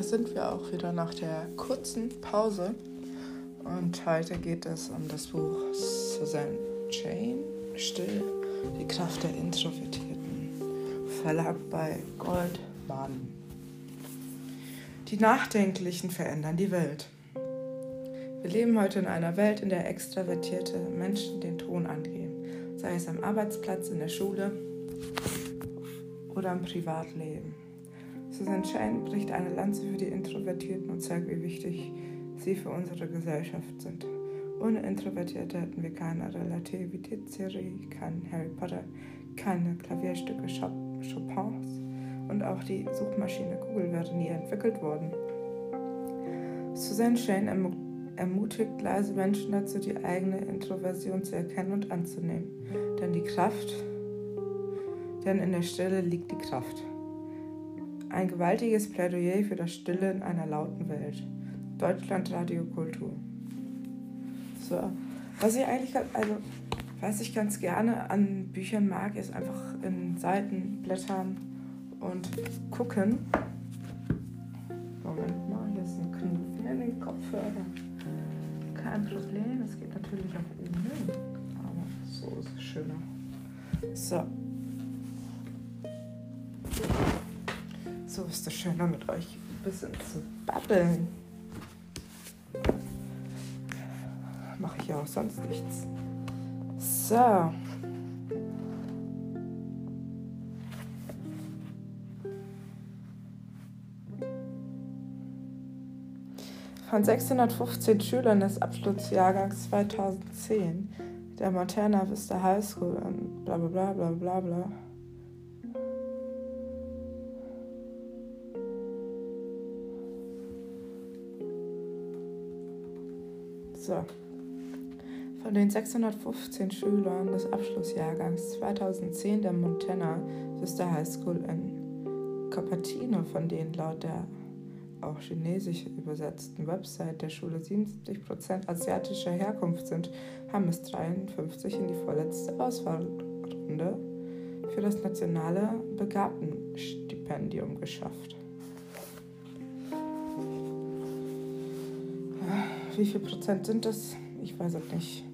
da sind wir auch wieder nach der kurzen Pause. Und heute geht es um das Buch Susan Jane, Still, die Kraft der Introvertierten, Verlag bei Goldman. Die Nachdenklichen verändern die Welt. Wir leben heute in einer Welt, in der extravertierte Menschen den Ton angeben, sei es am Arbeitsplatz, in der Schule oder im Privatleben. Susan Shane bricht eine Lanze für die Introvertierten und zeigt, wie wichtig sie für unsere Gesellschaft sind. Ohne Introvertierte hätten wir keine Relativitätstheorie, keinen Harry Potter, keine Klavierstücke Chopins und auch die Suchmaschine Google wäre nie entwickelt worden. Susan Shane ermutigt leise Menschen dazu, die eigene Introversion zu erkennen und anzunehmen. Denn die Kraft, denn in der Stille liegt die Kraft. Ein gewaltiges Plädoyer für das Stille in einer lauten Welt. Deutschland Radiokultur. So, was ich eigentlich, also, was ich ganz gerne an Büchern mag, ist einfach in Seiten blättern und gucken. Moment mal, hier ist ein Knopf in den Kopfhörer. Kein Problem, es geht natürlich auch ohne, aber so ist es schöner. So. So ist es schöner mit euch ein bisschen zu babbeln. Mache ich ja auch sonst nichts. So. Von 615 Schülern des Abschlussjahrgangs 2010 der Montana Vista High School und bla bla bla bla bla bla So. Von den 615 Schülern des Abschlussjahrgangs 2010 der Montana Vista High School in Cupertino, von denen laut der auch chinesisch übersetzten Website der Schule 77% asiatischer Herkunft sind, haben es 53 in die vorletzte Auswahlrunde für das nationale Begabtenstipendium geschafft. Wie viel Prozent sind das? Ich weiß es nicht.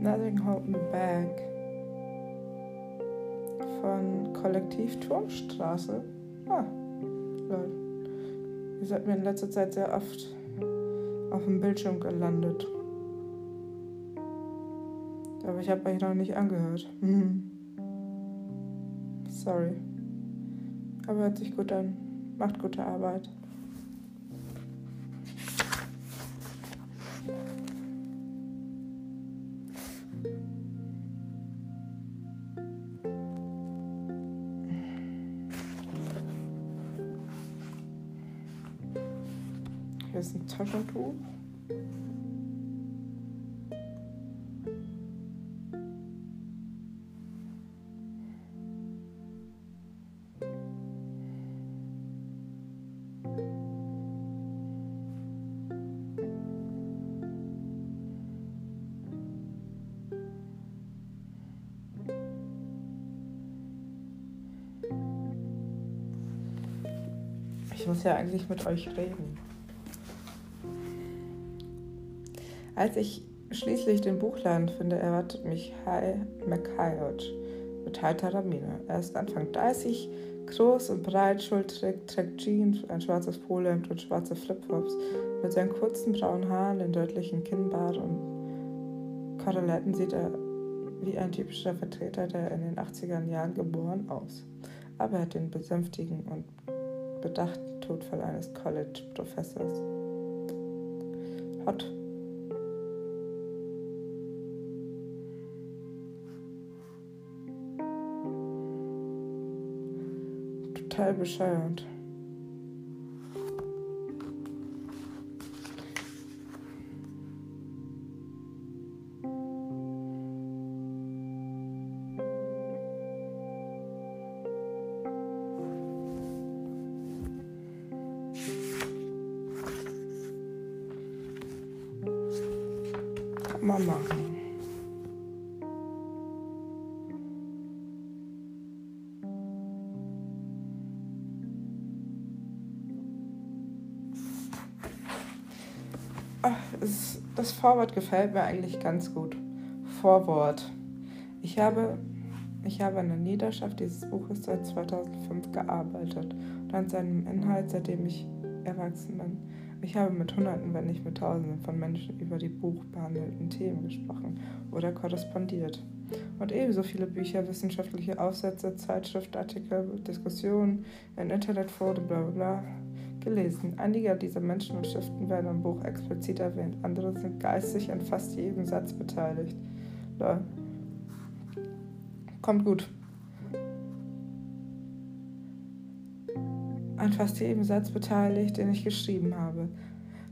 Nothing Hold Me Back von Kollektiv Turmstraße. Ah, lol. Ihr seid mir in letzter Zeit sehr oft auf dem Bildschirm gelandet. Aber ich habe euch noch nicht angehört. Sorry. Aber hört sich gut an. Macht gute Arbeit. Ich muss ja eigentlich mit euch reden. Als ich schließlich den Buchladen finde, erwartet mich Hai McHayot mit heiterer Miene. Er ist Anfang 30, groß und breit, schultrig, trägt Jeans, ein schwarzes Polohemd und schwarze Flipflops. Mit seinen kurzen braunen Haaren, den deutlichen Kinnbart und Korreletten sieht er wie ein typischer Vertreter der in den 80er Jahren geboren aus. Aber er hat den besänftigen und bedachten Todfall eines College-Professors. Hot. Total bescheuert. Es, das Vorwort gefällt mir eigentlich ganz gut. Vorwort. Ich habe, ich habe an der Niederschaft dieses Buches seit 2005 gearbeitet und an seinem Inhalt, seitdem ich erwachsen bin. Ich habe mit Hunderten, wenn nicht mit Tausenden von Menschen über die buchbehandelten Themen gesprochen oder korrespondiert. Und ebenso viele Bücher, wissenschaftliche Aufsätze, Zeitschriftartikel, Diskussionen in Internetforen, bla bla bla, gelesen. Einige dieser Menschen und Schriften werden im Buch explizit erwähnt, andere sind geistig an fast jedem Satz beteiligt. Lol. Kommt gut. An fast jedem Satz beteiligt, den ich geschrieben habe.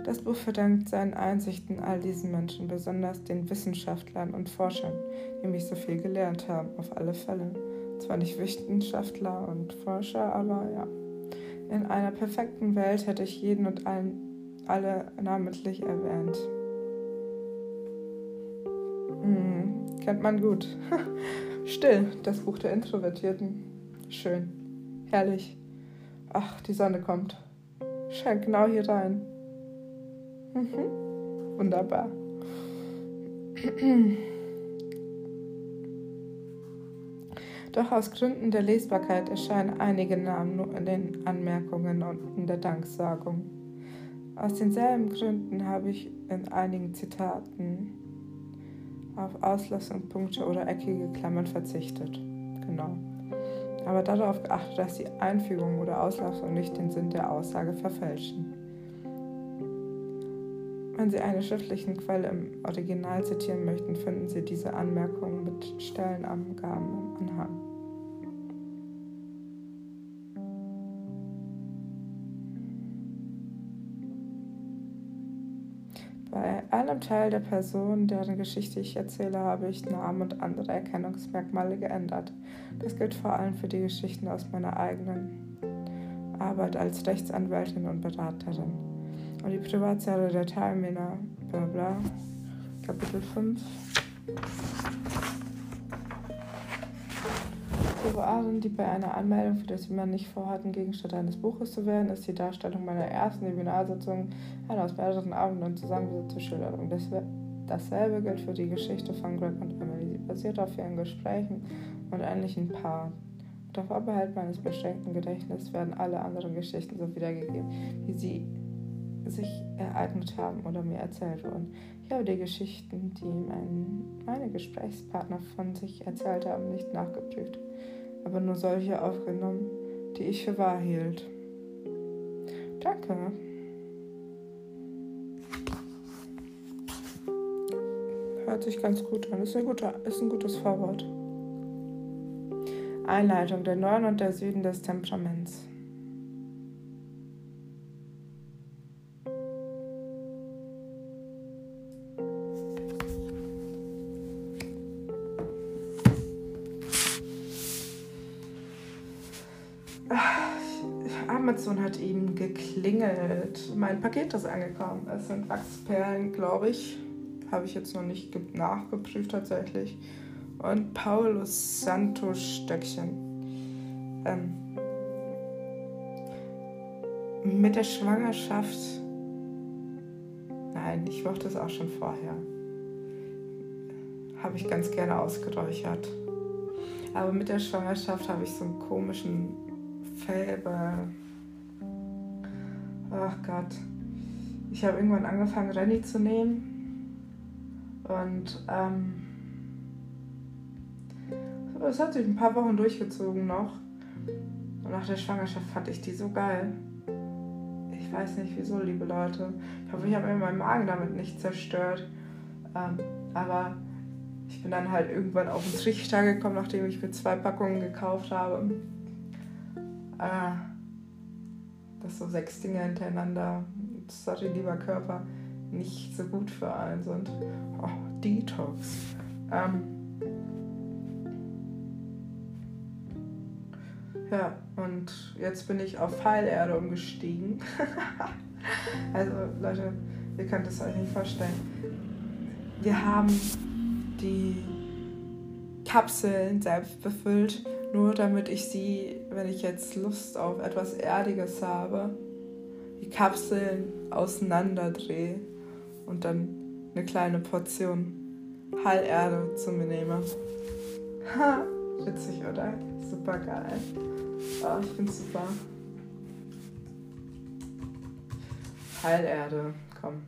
Das Buch verdankt seinen Einsichten all diesen Menschen, besonders den Wissenschaftlern und Forschern, die mich so viel gelernt haben, auf alle Fälle. Zwar nicht Wissenschaftler und Forscher, aber ja. In einer perfekten Welt hätte ich jeden und allen, alle namentlich erwähnt. Hm, kennt man gut. Still, das Buch der Introvertierten. Schön. Herrlich. Ach, die Sonne kommt. Scheint genau hier rein. Mhm. Wunderbar. Doch aus Gründen der Lesbarkeit erscheinen einige Namen nur in den Anmerkungen und in der Danksagung. Aus denselben Gründen habe ich in einigen Zitaten auf Auslassungspunkte oder eckige Klammern verzichtet. Genau. Aber darauf geachtet, dass die Einfügung oder Auslassung nicht den Sinn der Aussage verfälschen. Wenn Sie eine schriftliche Quelle im Original zitieren möchten, finden Sie diese Anmerkungen mit Stellenangaben im Anhang. Teil der Personen, deren Geschichte ich erzähle, habe ich Namen und andere Erkennungsmerkmale geändert. Das gilt vor allem für die Geschichten aus meiner eigenen Arbeit als Rechtsanwältin und Beraterin und die Privatsphäre der Teilnehmer, bla bla. Kapitel 5. Bewahren, die bei einer Anmeldung für das jemand nicht vorhatten, Gegenstand eines Buches zu werden, ist die Darstellung meiner ersten Seminarsitzung eine aus mehreren Abenden zusammengesetzte Schilderung. Dasselbe gilt für die Geschichte von Greg und Emily. Sie basiert auf ihren Gesprächen und ähnlichen Paaren. Unter Vorbehalt meines beschränkten Gedächtnisses werden alle anderen Geschichten so wiedergegeben, wie sie sich ereignet haben oder mir erzählt wurden. Ich habe die Geschichten, die mein, meine Gesprächspartner von sich erzählt haben, nicht nachgeprüft, aber nur solche aufgenommen, die ich für wahr hielt. Danke. Hört sich ganz gut an. Ist, ein guter, ist ein gutes Vorwort. Einleitung der Norden und der Süden des Temperaments. Amazon hat eben geklingelt. Mein Paket ist angekommen. Es sind Wachsperlen, glaube ich. Habe ich jetzt noch nicht nachgeprüft tatsächlich. Und Paulus Santos Stöckchen. Ähm, mit der Schwangerschaft. Nein, ich mochte es auch schon vorher. Habe ich ganz gerne ausgeräuchert. Aber mit der Schwangerschaft habe ich so einen komischen Fäber ach Gott, ich habe irgendwann angefangen, Renny zu nehmen. Und ähm, es hat sich ein paar Wochen durchgezogen noch. Und nach der Schwangerschaft fand ich die so geil. Ich weiß nicht wieso, liebe Leute. Ich hoffe, ich habe mir meinen Magen damit nicht zerstört. Ähm, aber ich bin dann halt irgendwann auf den Trichter gekommen, nachdem ich mir zwei Packungen gekauft habe. Äh, dass so sechs Dinge hintereinander, sorry lieber Körper, nicht so gut für einen sind. Oh, Detox. Ähm, ja, und jetzt bin ich auf Pfeilerde umgestiegen. also Leute, ihr könnt es euch nicht vorstellen. Wir haben die Kapseln selbst befüllt nur damit ich sie, wenn ich jetzt Lust auf etwas Erdiges habe, die Kapseln auseinanderdrehe und dann eine kleine Portion Heilerde zu mir nehme. Ha, witzig, oder? Super geil. Oh, ich finde super. Heilerde, komm.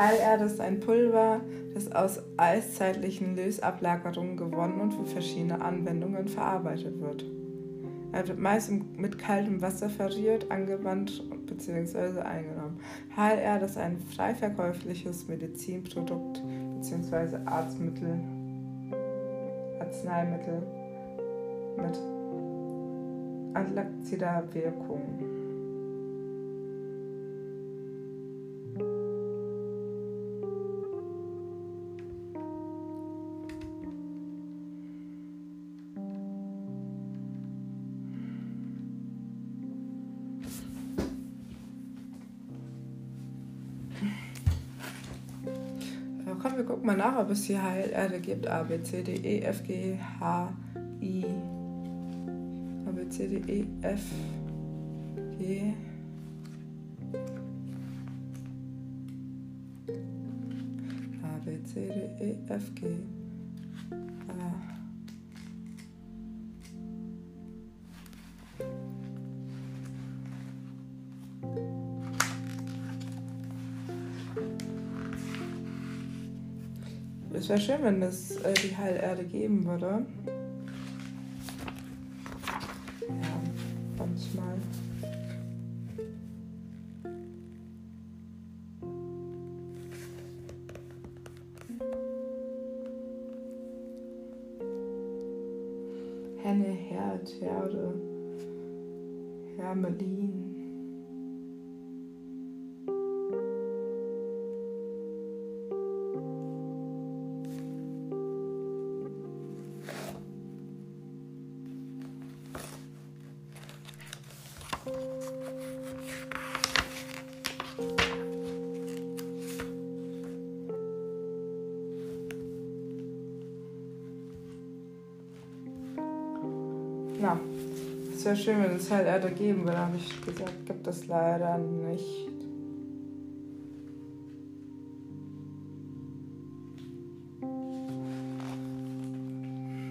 Heilerde ist ein Pulver, das aus eiszeitlichen Lösablagerungen gewonnen und für verschiedene Anwendungen verarbeitet wird. Er wird meist mit kaltem Wasser verriert, angewandt bzw. eingenommen. Heilerde ist ein frei verkäufliches Medizinprodukt bzw. Arztmittel, Arzneimittel mit antioxidaler Wirkung. Wir gucken mal nach, ob es hier Heilerde gibt. A, B, C, D, E, F, G, H, I. A, B, C, D, E, F, G. A, B, C, D, E, F, G. A. wäre schön, wenn es äh, die Heilerde geben würde. Ja, manchmal. Henne, Herd, Herde, Hermelin. Wäre schön, wenn es halt Erde geben würde, habe ich gesagt, gibt es leider nicht.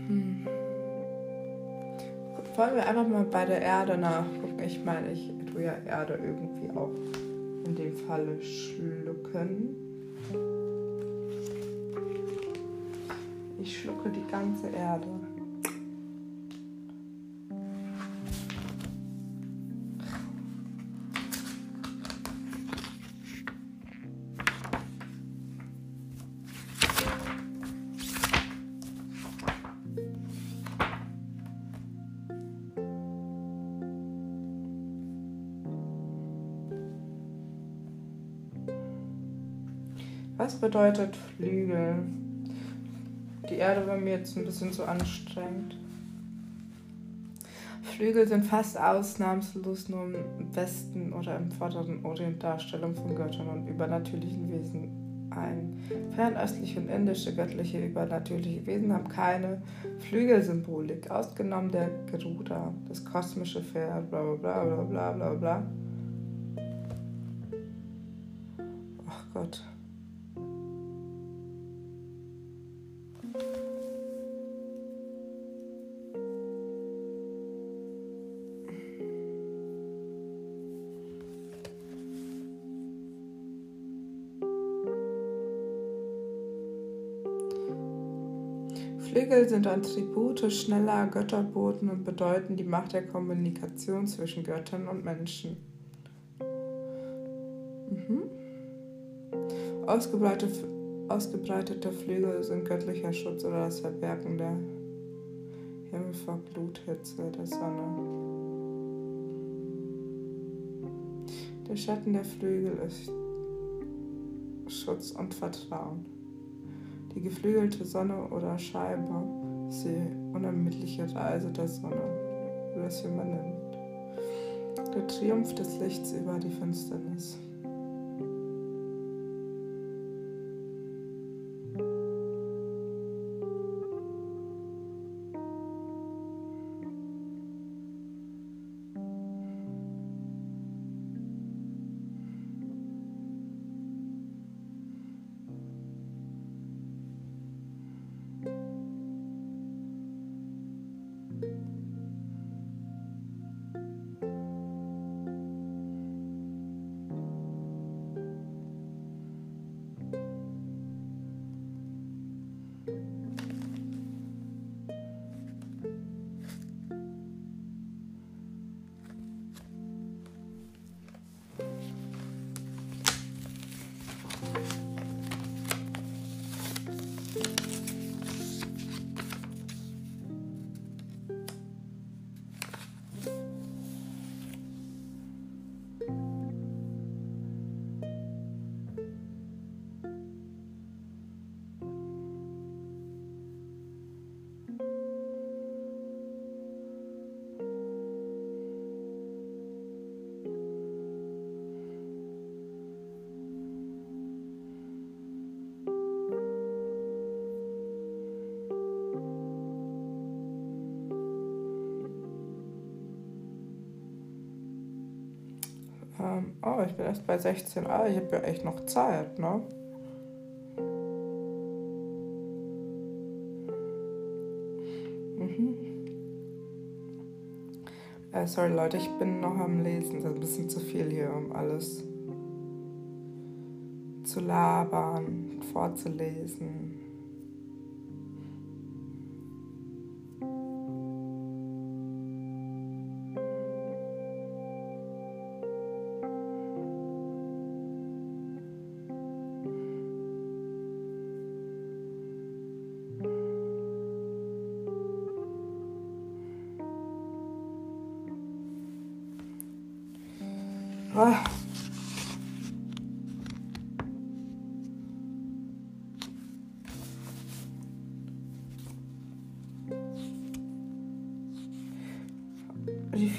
Hm. Wollen wir einfach mal bei der Erde nachgucken? Ich meine, ich tue ja Erde irgendwie auch in dem Falle schlucken. Ich schlucke die ganze Erde. Was bedeutet Flügel? Die Erde war mir jetzt ein bisschen zu anstrengend. Flügel sind fast ausnahmslos nur im Westen oder im vorderen Orient Darstellung von Göttern und übernatürlichen Wesen ein. Fernöstliche und indische göttliche übernatürliche Wesen haben keine Flügelsymbolik, ausgenommen der Geruda, das kosmische Pferd, bla bla bla bla bla bla. Ach Gott. Flügel sind Attribute schneller Götterboten und bedeuten die Macht der Kommunikation zwischen Göttern und Menschen. Mhm. Ausgebreitete, ausgebreitete Flügel sind göttlicher Schutz oder das Verbergen der Himmel vor Gluthitze der Sonne. Der Schatten der Flügel ist Schutz und Vertrauen. Die geflügelte Sonne oder Scheibe ist die unermüdliche Reise der Sonne, wie das man nennt. Der Triumph des Lichts über die Finsternis. Ähm, oh, ich bin erst bei 16. Ah, ich habe ja echt noch Zeit, ne? Mhm. Äh, sorry Leute, ich bin noch am Lesen. Das ist ein bisschen zu viel hier, um alles zu labern, vorzulesen.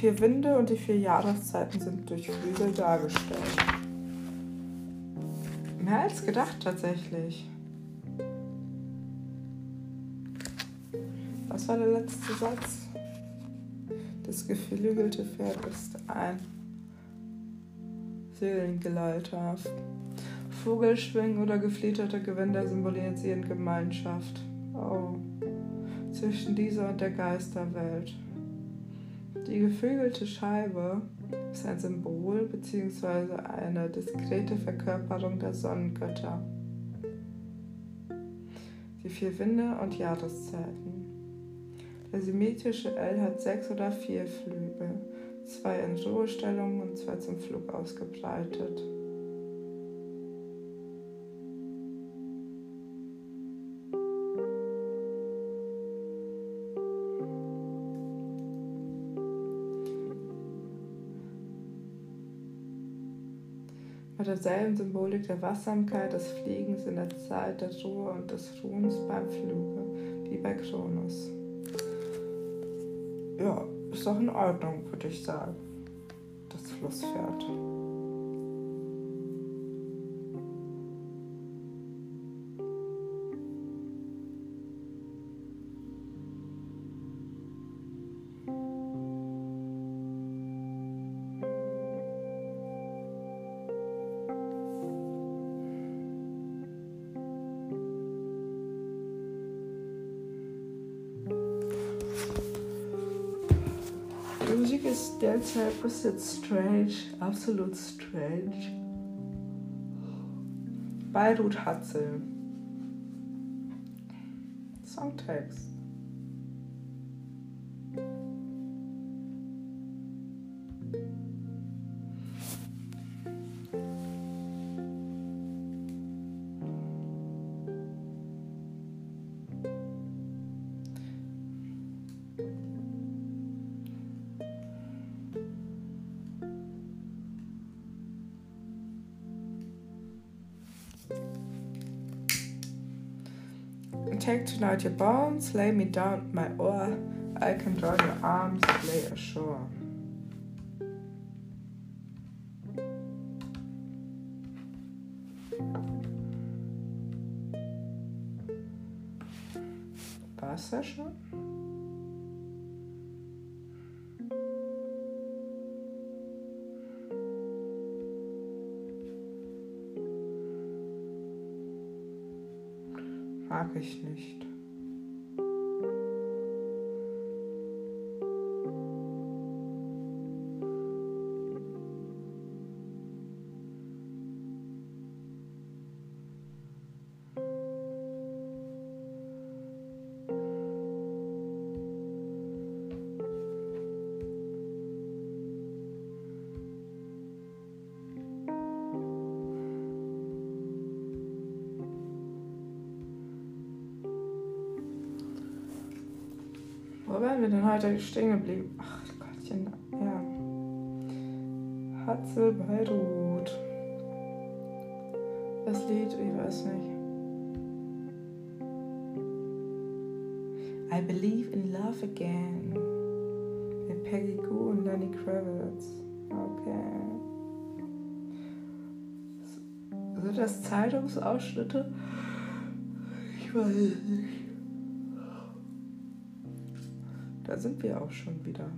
Vier Winde und die vier Jahreszeiten sind durch Flügel dargestellt. Mehr als gedacht tatsächlich. Was war der letzte Satz? Das geflügelte Pferd ist ein Seelengeleiter. Vogelschwingen oder geflitterte Gewänder symbolisieren Gemeinschaft. Oh, zwischen dieser und der Geisterwelt. Die geflügelte Scheibe ist ein Symbol bzw. eine diskrete Verkörperung der Sonnengötter. Die vier Winde und Jahreszeiten. Der symmetrische L hat sechs oder vier Flügel zwei in Ruhestellung und zwei zum Flug ausgebreitet. Derselben Symbolik der Wachsamkeit, des Fliegens in der Zeit der Ruhe und des Ruhens beim Fluge, wie bei Kronos. Ja, ist doch in Ordnung, würde ich sagen. Das Flusspferd. Musik ist bisschen strange, absolut strange. Beirut Hatzel. Songtext. Take tonight your bones, lay me down my oar. I can draw your arms, lay ashore. Mag ich nicht. Heute stehen geblieben? Ach Gottchen, ja. Hatzel Beirut. Das Lied, ich weiß nicht. I Believe in Love Again. Mit Peggy Goo und Lenny Kravitz. Okay. Sind das Zeitungsausschnitte? Ich weiß nicht. Da sind wir auch schon wieder.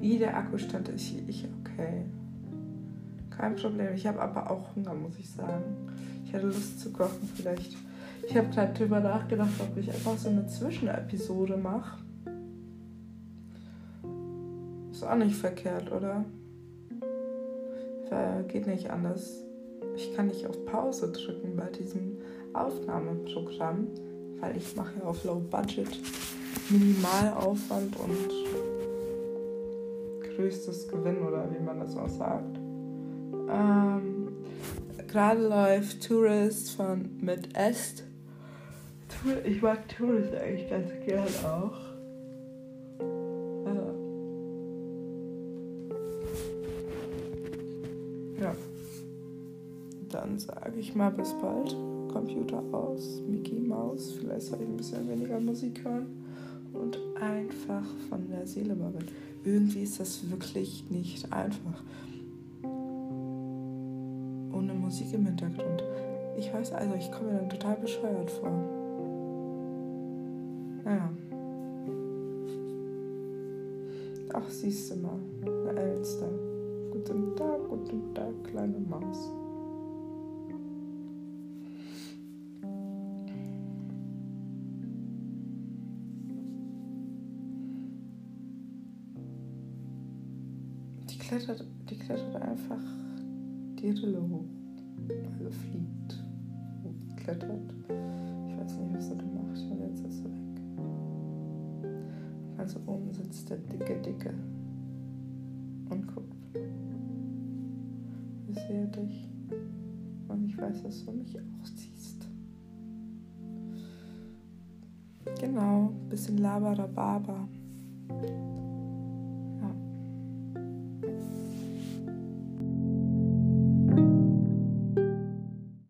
Wie der Akkustand ist, ich okay. Kein Problem. Ich habe aber auch Hunger, muss ich sagen. Ich hatte Lust zu kochen vielleicht. Ich habe gerade drüber nachgedacht, ob ich einfach so eine Zwischenepisode mache. Ist auch nicht verkehrt, oder? Geht nicht anders. Ich kann nicht auf Pause drücken bei diesem Aufnahmeprogramm, weil ich mache ja auf Low Budget Minimalaufwand und größtes Gewinn oder wie man das auch sagt. Ähm, Gerade läuft Tourist von mit Est. Ich mag Tourist eigentlich ganz gern auch. Äh. Ja. Dann sage ich mal bis bald. Computer aus, Mickey Mouse. Vielleicht soll ich ein bisschen weniger Musik hören und einfach von der Seele babbeln. Irgendwie ist das wirklich nicht einfach. Ohne Musik im Hintergrund. Ich weiß also, ich komme mir dann total bescheuert vor. Naja. Ach, siehst du mal, eine Elster. Guten Tag, guten Tag, kleine Maus. Klettert, die klettert einfach die Rille hoch. Also fliegt. Klettert. Ich weiß nicht, was sie da macht, jetzt ist sie weg. Also oben sitzt der dicke Dicke und guckt. Ich sehe dich. Und ich weiß, dass du mich auch siehst. Genau, bisschen Labarababa.